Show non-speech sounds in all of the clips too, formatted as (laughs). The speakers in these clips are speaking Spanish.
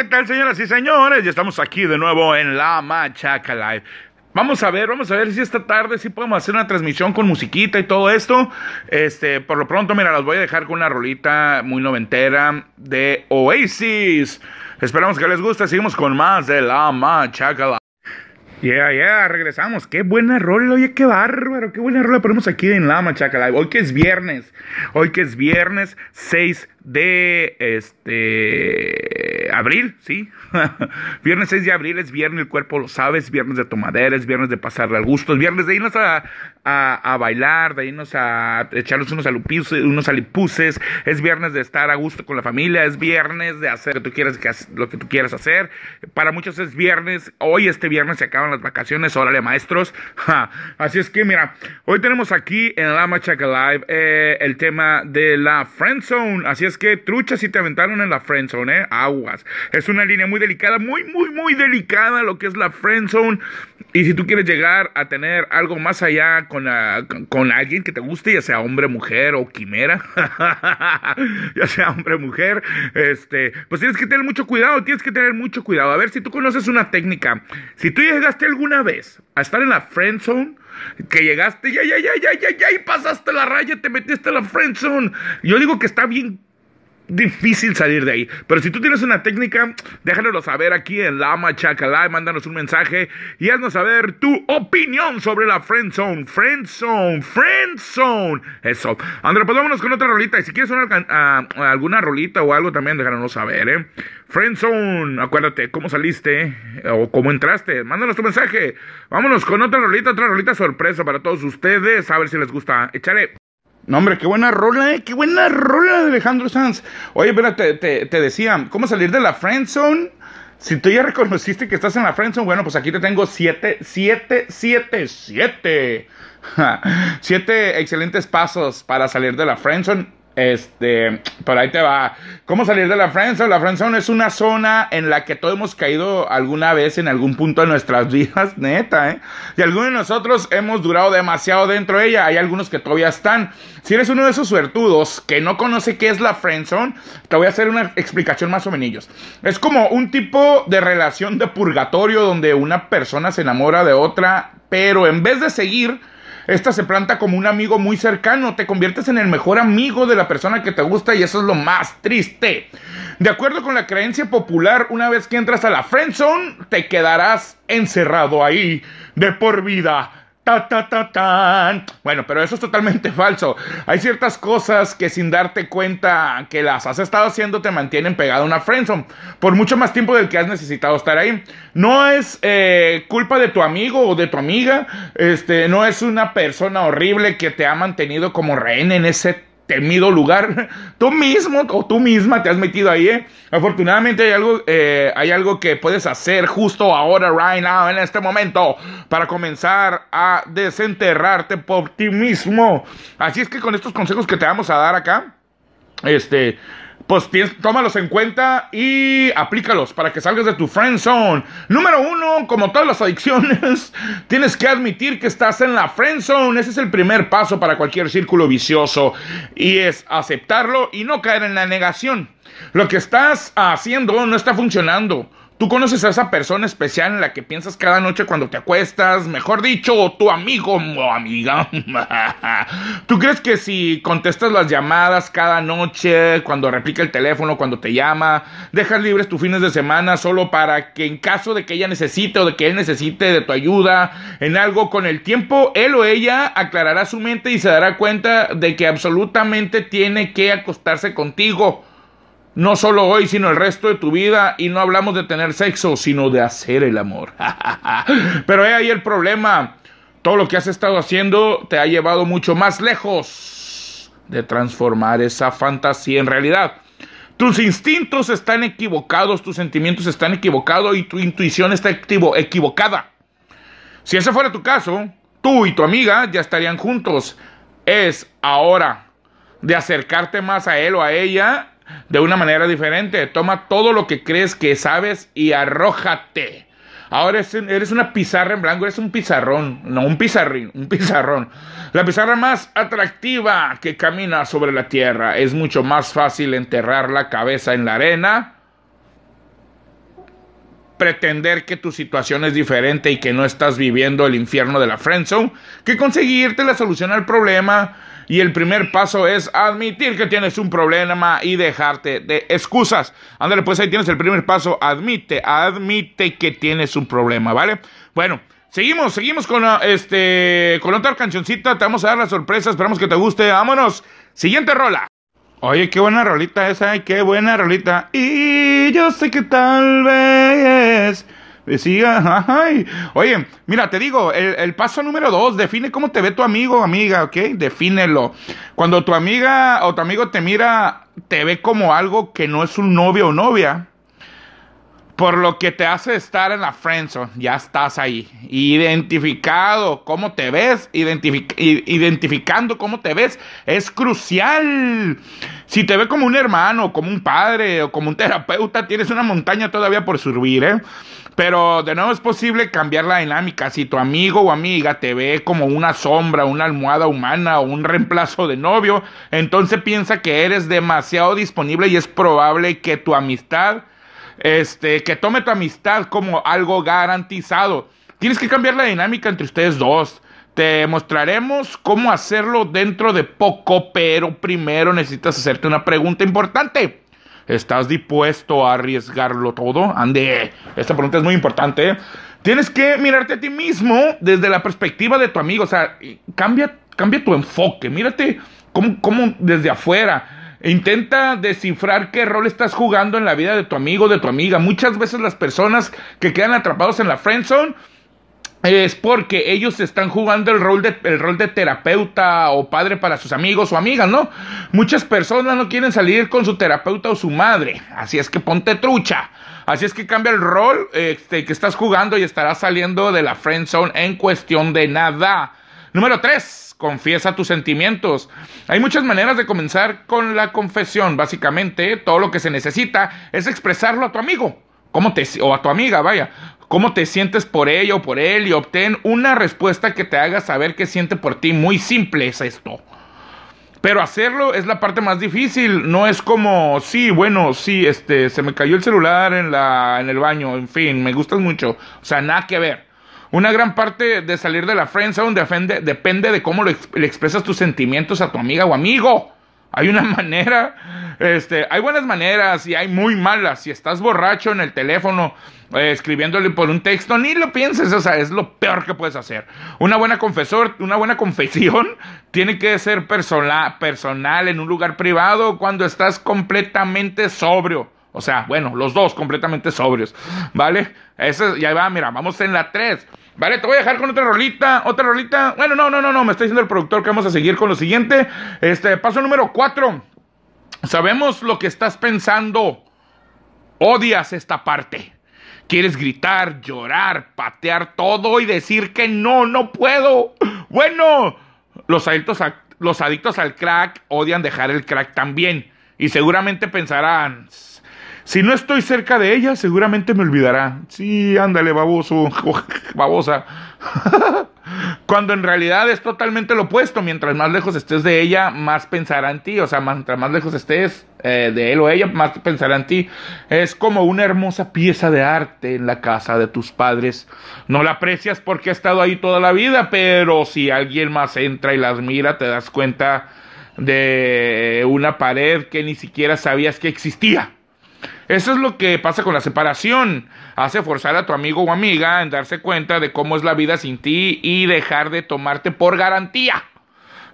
¿qué tal, señoras y señores? Ya estamos aquí de nuevo en La Machaca Live. Vamos a ver, vamos a ver si esta tarde sí podemos hacer una transmisión con musiquita y todo esto. Este, por lo pronto, mira, los voy a dejar con una rolita muy noventera de Oasis. Esperamos que les guste. Seguimos con más de La Machaca Live. Yeah, yeah, regresamos. Qué buena rola, oye, qué bárbaro, qué buena rola ponemos aquí en La Machaca Live. Hoy que es viernes, hoy que es viernes 6 de este abril, sí. (laughs) viernes 6 de abril es viernes, el cuerpo lo sabe, es viernes de tomadera, es viernes de pasarle al gusto, es viernes de irnos a, a, bailar, de irnos a echarnos unos, alupices, unos alipuses, es viernes de estar a gusto con la familia, es viernes de hacer lo que tú quieras, lo que tú quieras hacer. Para muchos es viernes, hoy este viernes se acaban las vacaciones, órale maestros. (laughs) Así es que mira, hoy tenemos aquí en La Machaca Live eh, el tema de la Friend Zone, así es que truchas si te aventaron en la Friend Zone, eh, aguas. Es una línea muy delicada, muy, muy, muy delicada lo que es la Friend Zone. Y si tú quieres llegar a tener algo más allá con, ah, con, con alguien que te guste, ya sea hombre, mujer o quimera, (laughs) ya sea hombre, mujer, este, pues tienes que tener mucho cuidado, tienes que tener mucho cuidado. A ver si tú conoces una técnica. Si tú llegaste alguna vez a estar en la friend zone, que llegaste, ya, ya, ya, ya, ya, ya, y pasaste la raya, te metiste en la friend zone. Yo digo que está bien difícil salir de ahí. Pero si tú tienes una técnica, déjanoslo saber aquí en La Machaca Live, mándanos un mensaje y haznos saber tu opinión sobre la Friend Zone. Friend Zone, Friend Zone. Eso. André, pues vámonos con otra rolita. Y si quieres una, uh, alguna rolita o algo también, déjanos saber, ¿eh? Friend Zone, acuérdate cómo saliste o cómo entraste. Mándanos tu mensaje. Vámonos con otra rolita, otra rolita sorpresa para todos ustedes. A ver si les gusta. Échale. No, hombre, qué buena rola, eh, qué buena rola de Alejandro Sanz. Oye, pero te, te, te, decía, ¿cómo salir de la friend zone? Si tú ya (laughs) reconociste que estás en la friend zone, bueno, pues aquí te tengo siete, siete, siete, siete. (laughs) siete excelentes pasos para salir de la friend zone. Este, por ahí te va. ¿Cómo salir de la friendzone? La friendzone es una zona en la que todos hemos caído alguna vez en algún punto de nuestras (laughs) vidas, neta, ¿eh? Y algunos de nosotros hemos durado demasiado dentro de ella. Hay algunos que todavía están. Si eres uno de esos suertudos que no conoce qué es la friendzone, te voy a hacer una explicación más o menos. Es como un tipo de relación de purgatorio donde una persona se enamora de otra, pero en vez de seguir esta se planta como un amigo muy cercano, te conviertes en el mejor amigo de la persona que te gusta y eso es lo más triste. De acuerdo con la creencia popular, una vez que entras a la friendzone, te quedarás encerrado ahí de por vida. Bueno, pero eso es totalmente (laughs) falso. Hay ciertas cosas que sin darte cuenta que las has estado haciendo te mantienen pegado a una friendzone por mucho más tiempo del que has necesitado estar ahí. No es eh, culpa de tu amigo o de tu amiga. Este, no es una persona horrible que te ha mantenido como rehén en ese temido lugar. (laughs) Tú mismo o tú misma te has metido ahí, ¿eh? Afortunadamente hay algo, eh, hay algo que puedes hacer justo ahora, right now, en este momento, para comenzar a desenterrarte por ti mismo. Así es que con estos consejos que te vamos a dar acá, este, pues tómalos en cuenta y aplícalos para que salgas de tu friend zone. Número uno, como todas las adicciones, (laughs) tienes que admitir que estás en la friend zone. Ese es el primer paso para cualquier círculo vicioso y es aceptarlo y no caer en la negación. Lo que estás haciendo no está funcionando. Tú conoces a esa persona especial en la que piensas cada noche cuando te acuestas, mejor dicho, tu amigo (laughs) o amiga. ¿Tú crees que si contestas las llamadas cada noche, cuando replica el teléfono, cuando te llama, dejas libres tus fines de semana solo para que en caso de que ella necesite o de que él necesite de tu ayuda en algo con el tiempo, él o ella aclarará su mente y se dará cuenta de que absolutamente tiene que acostarse contigo? No solo hoy, sino el resto de tu vida. Y no hablamos de tener sexo, sino de hacer el amor. (laughs) Pero he ahí el problema. Todo lo que has estado haciendo te ha llevado mucho más lejos de transformar esa fantasía en realidad. Tus instintos están equivocados, tus sentimientos están equivocados y tu intuición está equivocada. Si ese fuera tu caso, tú y tu amiga ya estarían juntos. Es ahora de acercarte más a él o a ella de una manera diferente. Toma todo lo que crees que sabes y arrójate. Ahora eres una pizarra en blanco, eres un pizarrón, no un pizarrín, un pizarrón. La pizarra más atractiva que camina sobre la tierra. Es mucho más fácil enterrar la cabeza en la arena pretender que tu situación es diferente y que no estás viviendo el infierno de la friendzone que conseguirte la solución al problema. Y el primer paso es admitir que tienes un problema y dejarte de excusas. Ándale, pues ahí tienes el primer paso. Admite, admite que tienes un problema, ¿vale? Bueno, seguimos, seguimos con, ah, este, con otra cancioncita. Te vamos a dar la sorpresa. Esperamos que te guste. Vámonos. Siguiente rola. Oye, qué buena rolita esa, qué buena rolita. Y yo sé que tal vez Decía, ay, oye, mira, te digo, el, paso número dos, define cómo te ve tu amigo o amiga, ¿ok? Defínelo. Cuando tu amiga o tu amigo te mira, te ve como algo que no es un novio o novia, por lo que te hace estar en la friendzone, ya estás ahí. Identificado cómo te ves, identificando cómo te ves, es crucial. Si te ve como un hermano, como un padre o como un terapeuta, tienes una montaña todavía por subir, ¿eh? Pero de nuevo es posible cambiar la dinámica. Si tu amigo o amiga te ve como una sombra, una almohada humana o un reemplazo de novio, entonces piensa que eres demasiado disponible y es probable que tu amistad, este, que tome tu amistad como algo garantizado. Tienes que cambiar la dinámica entre ustedes dos. Te mostraremos cómo hacerlo dentro de poco, pero primero necesitas hacerte una pregunta importante. ¿Estás dispuesto a arriesgarlo todo? Ande, esta pregunta es muy importante. ¿eh? Tienes que mirarte a ti mismo desde la perspectiva de tu amigo. O sea, cambia, cambia tu enfoque. Mírate como, desde afuera. Intenta descifrar qué rol estás jugando en la vida de tu amigo, de tu amiga. Muchas veces las personas que quedan atrapados en la friend zone es porque ellos están jugando el rol de el rol de terapeuta o padre para sus amigos o amigas, ¿no? Muchas personas no quieren salir con su terapeuta o su madre, así es que ponte trucha. Así es que cambia el rol este, que estás jugando y estarás saliendo de la friend zone en cuestión de nada. Número 3. Confiesa tus sentimientos. Hay muchas maneras de comenzar con la confesión. Básicamente, todo lo que se necesita es expresarlo a tu amigo. ¿Cómo te, o a tu amiga, vaya cómo te sientes por ella o por él y obtén una respuesta que te haga saber qué siente por ti. Muy simple es esto. Pero hacerlo es la parte más difícil, no es como, sí, bueno, sí, este, se me cayó el celular en la en el baño, en fin, me gustas mucho, o sea, nada que ver. Una gran parte de salir de la friend zone depende de cómo le expresas tus sentimientos a tu amiga o amigo. Hay una (laughs) manera, este, hay buenas maneras y hay muy malas. Si estás borracho en el teléfono, eh, escribiéndole por un texto, ni lo pienses, o sea, es lo peor que puedes hacer. Una buena confesor, una buena confesión (laughs) tiene que ser personal en un lugar privado cuando estás completamente sobrio. O sea, bueno, los dos completamente sobrios, ¿vale? Eso ya va, mira, vamos en la 3. Vale, te voy a dejar con otra rolita, otra rolita. Bueno, no, no, no, no, me está diciendo el productor que vamos a seguir con lo siguiente. Este, paso número cuatro. Sabemos lo que estás pensando. Odias esta parte. Quieres gritar, llorar, patear todo y decir que no, no puedo. Bueno, los adictos al crack odian dejar el crack también. Y seguramente pensarán, si no estoy cerca de ella, seguramente me olvidará. Sí, ándale, baboso, (laughs) babosa. (laughs) Cuando en realidad es totalmente lo opuesto. Mientras más lejos estés de ella, más pensará en ti. O sea, mientras más lejos estés eh, de él o ella, más pensará en ti. Es como una hermosa pieza de arte en la casa de tus padres. No la aprecias porque ha estado ahí toda la vida, pero si alguien más entra y la admira, te das cuenta de una pared que ni siquiera sabías que existía. Eso es lo que pasa con la separación. Hace forzar a tu amigo o amiga en darse cuenta de cómo es la vida sin ti y dejar de tomarte por garantía.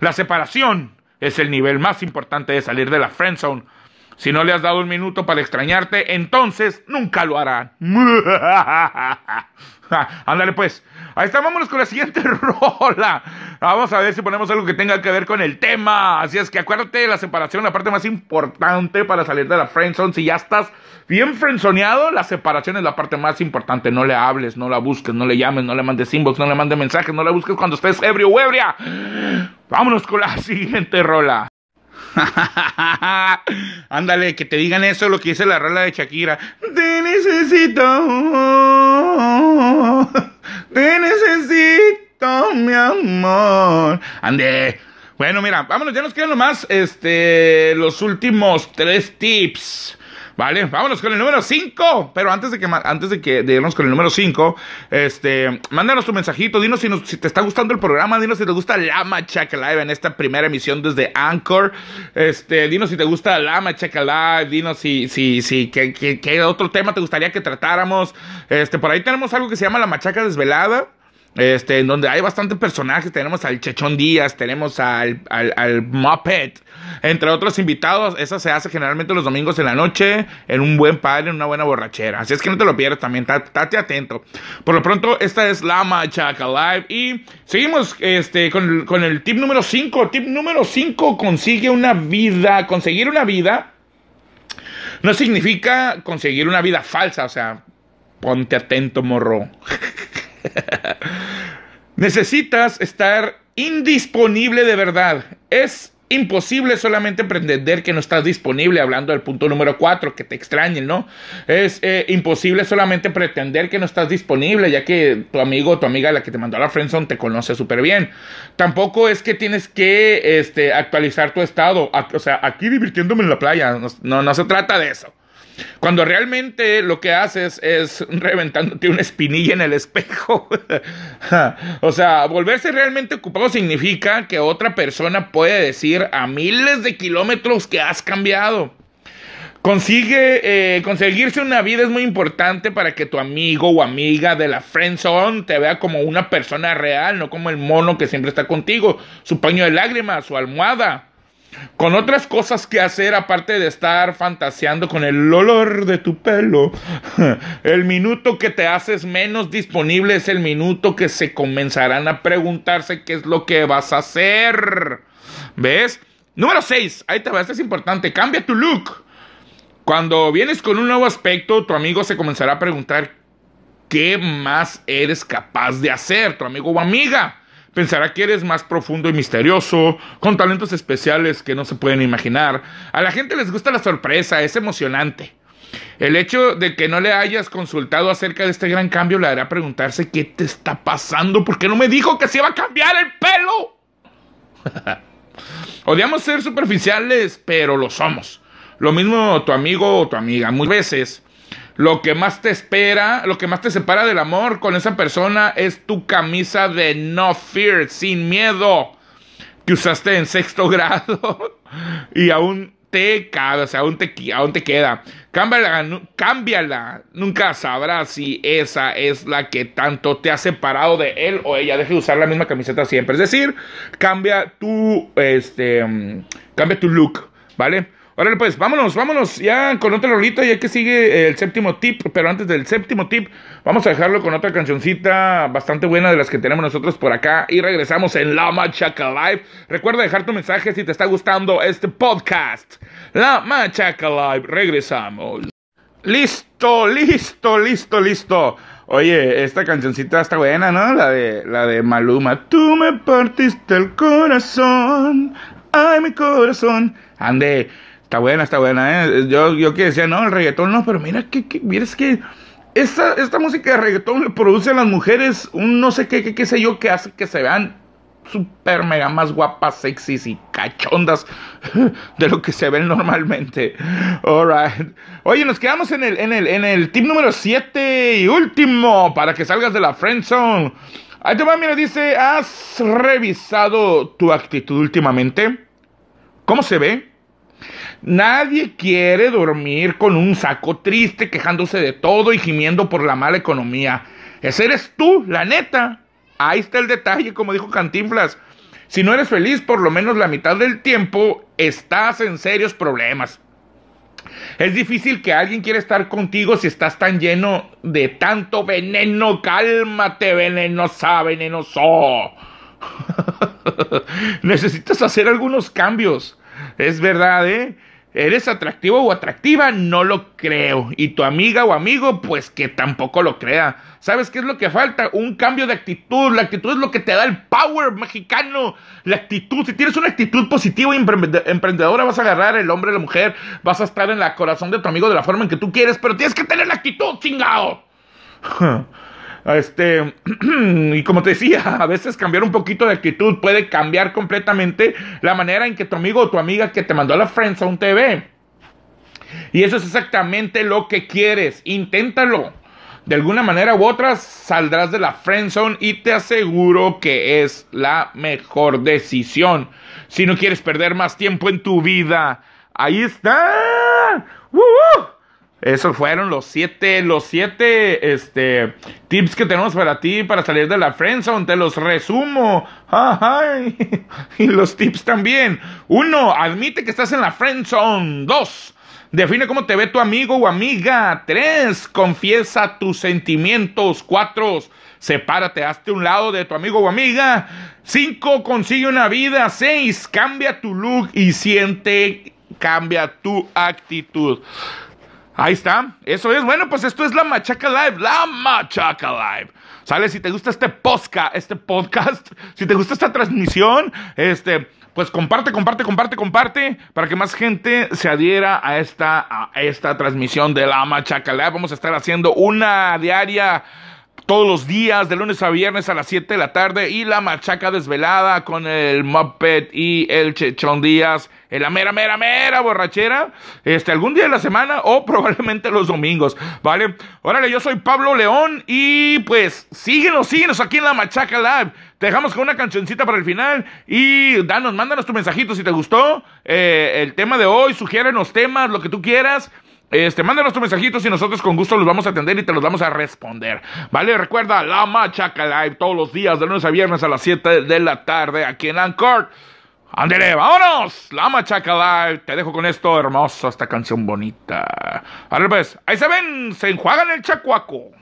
La separación es el nivel más importante de salir de la friend zone. Si no le has dado un minuto para extrañarte, entonces nunca lo harán. (laughs) Ándale pues. Ahí está, vámonos con la siguiente (laughs) rola. Vamos a ver si ponemos algo que tenga que ver con el tema. Así es que acuérdate de la separación, la parte más importante para salir de la friendzone. Si ya estás bien friendzoneado, la separación es la parte más importante. No le hables, no la busques, no le llames, no le mandes inbox, no le mandes mensajes, no la busques cuando estés ebrio o ebria. Vámonos con la (laughs) siguiente rola. (laughs) Ándale, que te digan eso, lo que dice la rola de Shakira. Te necesito. Te necesito, mi amor. Ande. Bueno, mira, vámonos, ya nos quedan nomás este, los últimos tres tips Vale, vámonos con el número 5. Pero antes de que antes de que de irnos con el número 5, este, mándanos tu mensajito, dinos si, si, te está gustando el programa, dinos si te gusta la Machaca Live en esta primera emisión desde Anchor. Este, dinos si te gusta la Machaca Live, dinos si si si qué, qué otro tema te gustaría que tratáramos. Este, por ahí tenemos algo que se llama la Machaca Desvelada. Este, en donde hay bastantes personajes, tenemos al Chechón Díaz, tenemos al, al, al Muppet, entre otros invitados. Esa se hace generalmente los domingos en la noche, en un buen padre, en una buena borrachera. Así es que no te lo pierdas también, estate atento. Por lo pronto, esta es la Machaca Live. Y seguimos este, con, el tip número 5. Tip número 5, consigue una vida. Conseguir una vida no significa conseguir una vida falsa, o sea, ponte atento, morro. (laughs) Necesitas estar indisponible de verdad. Es imposible solamente pretender que no estás disponible, hablando del punto número 4, que te extrañen, ¿no? Es eh, imposible solamente pretender que no estás disponible, ya que tu amigo o tu amiga, la que te mandó a la friendzone, te conoce súper bien. Tampoco es que tienes que este, actualizar tu estado, o sea, aquí divirtiéndome en la playa, no, no se trata de eso. Cuando realmente lo que haces es reventándote una espinilla en el espejo. (laughs) o sea, volverse realmente ocupado significa que otra persona puede decir a miles de kilómetros que has cambiado. Consigue, eh, conseguirse una vida es muy importante para que tu amigo o amiga de la friendzone te vea como una persona real, no como el mono que siempre está contigo, su paño de lágrimas, su almohada con otras cosas que hacer aparte de estar fantaseando con el olor de tu pelo. (laughs) El minuto que te haces menos disponible es el minuto que se comenzarán a preguntarse qué es lo que vas a hacer. ¿Ves? Número 6, ahí te va, esto es importante, cambia tu look. Cuando vienes con un nuevo aspecto, tu amigo se comenzará a preguntar qué más eres capaz de hacer, tu amigo o amiga pensará que eres más profundo y misterioso, con talentos especiales que no se pueden imaginar. A la gente les gusta la sorpresa, es emocionante. El hecho de que no le hayas consultado acerca de este gran cambio le hará preguntarse qué te está pasando, ¿por qué no me dijo que se iba a cambiar el pelo? (laughs) Odiamos ser superficiales, pero lo somos. Lo mismo tu amigo o tu amiga. Muchas veces lo que más te espera, lo que más te separa del amor con esa persona es tu camisa de no fear, sin miedo, que usaste en sexto (laughs) grado y aún te cabe, o sea, aún te, queda. Cámbiala, cámbiala. Nunca sabrás si esa es la que tanto te ha separado de él o ella. Deje de usar la misma camiseta siempre. Es decir, cambia tu, este, mm, cambia tu look, ¿vale? Órale, pues, vámonos, vámonos ya con otra rolita, ya que sigue el séptimo tip. Pero antes del séptimo tip, vamos a dejarlo con otra cancioncita bastante buena de las que tenemos nosotros por acá. Y regresamos en La Machaca Live. Recuerda dejar tu mensaje si te está gustando este podcast. La Machaca Live, regresamos. Listo, listo, listo, listo. Oye, esta cancioncita está buena, ¿no? La de, la de Maluma. Tú me partiste el corazón. Ay, mi corazón. Ande. Está buena, está buena, ¿eh? Yo, yo que decía, no, el reggaetón no, pero mira que, que mira, que esta, esta música de reggaetón le produce a las mujeres un no sé qué, qué, qué sé yo, que hace que se vean super mega más guapas, sexys y cachondas (laughs) de lo que se ven normalmente. Alright. Oye, nos quedamos en el, en el, en el tip número 7 y último para que salgas de la friend zone. Ahí te va, mira, dice, ¿has revisado tu actitud últimamente? ¿Cómo se ve? Nadie quiere dormir con un saco triste, quejándose de todo y gimiendo por la mala economía. Ese eres tú, la neta. Ahí está el detalle, como dijo Cantinflas. Si no eres feliz por lo menos la mitad del tiempo, estás en serios problemas. Es difícil que alguien quiera estar contigo si estás tan lleno de tanto veneno. Cálmate, venenosa, venenoso. (laughs) Necesitas hacer algunos cambios. Es verdad, ¿eh? ¿Eres atractivo o atractiva? No lo creo. Y tu amiga o amigo, pues que tampoco lo crea. ¿Sabes qué es lo que falta? Un cambio de actitud. La actitud es lo que te da el power mexicano. La actitud. Si tienes una actitud positiva y emprendedora, vas a agarrar el hombre o la mujer. Vas a estar en el corazón de tu amigo de la forma en que tú quieres. Pero tienes que tener la actitud, chingado. (laughs) Este, (clears throat) y como te decía, a veces cambiar un poquito de actitud puede cambiar completamente la manera en que tu amigo o tu amiga que te mandó a la Friendzone TV. Y eso es exactamente lo que quieres. Inténtalo. De alguna manera u otra saldrás de la friend zone y te aseguro que es la mejor decisión. Si no quieres perder más tiempo en tu vida, ahí está. Esos fueron los siete, los siete, este, tips que tenemos para ti para salir de la friendzone. Te los resumo. (laughs) Y los tips también. Uno, admite que estás en la friendzone. Dos, define cómo te ve tu amigo o amiga. Tres, confiesa tus sentimientos. Cuatro, sepárate, hazte un lado de tu amigo o amiga. Cinco, consigue una vida. Seis, cambia tu look y siente, cambia tu actitud. Ahí está. Eso es. Bueno, pues esto es la Machaca Live. La Machaca Live. ¿Sale? Si te gusta este podcast, este podcast, si te gusta esta transmisión, este, pues comparte, comparte, comparte, comparte, para que más gente se adhiera a esta, a esta transmisión de la Machaca Live. Vamos a estar haciendo una diaria todos los días, de lunes a viernes a las 7 de la tarde, y la machaca desvelada con el Muppet y el Chechón Díaz, en la mera, mera, mera borrachera, este, algún día de la semana o (laughs) probablemente los domingos, ¿vale? Órale, yo soy Pablo León y pues síguenos, síguenos aquí en la Machaca Live. Te dejamos con una cancioncita para el final y danos, mándanos tu mensajito si te gustó eh, el tema de hoy, sugiérenos temas, lo que tú quieras. Este, mándanos tus mensajitos y nosotros con gusto los vamos a atender y te los vamos a responder. ¿Vale? Recuerda La Machaca Live todos los días de lunes a viernes a las 7 de la tarde aquí en Anchor. Ándele, vámonos. La Machaca Live. Te dejo con esto hermoso, esta canción bonita. A ver, pues, ahí se ven, se enjuagan el chacuaco.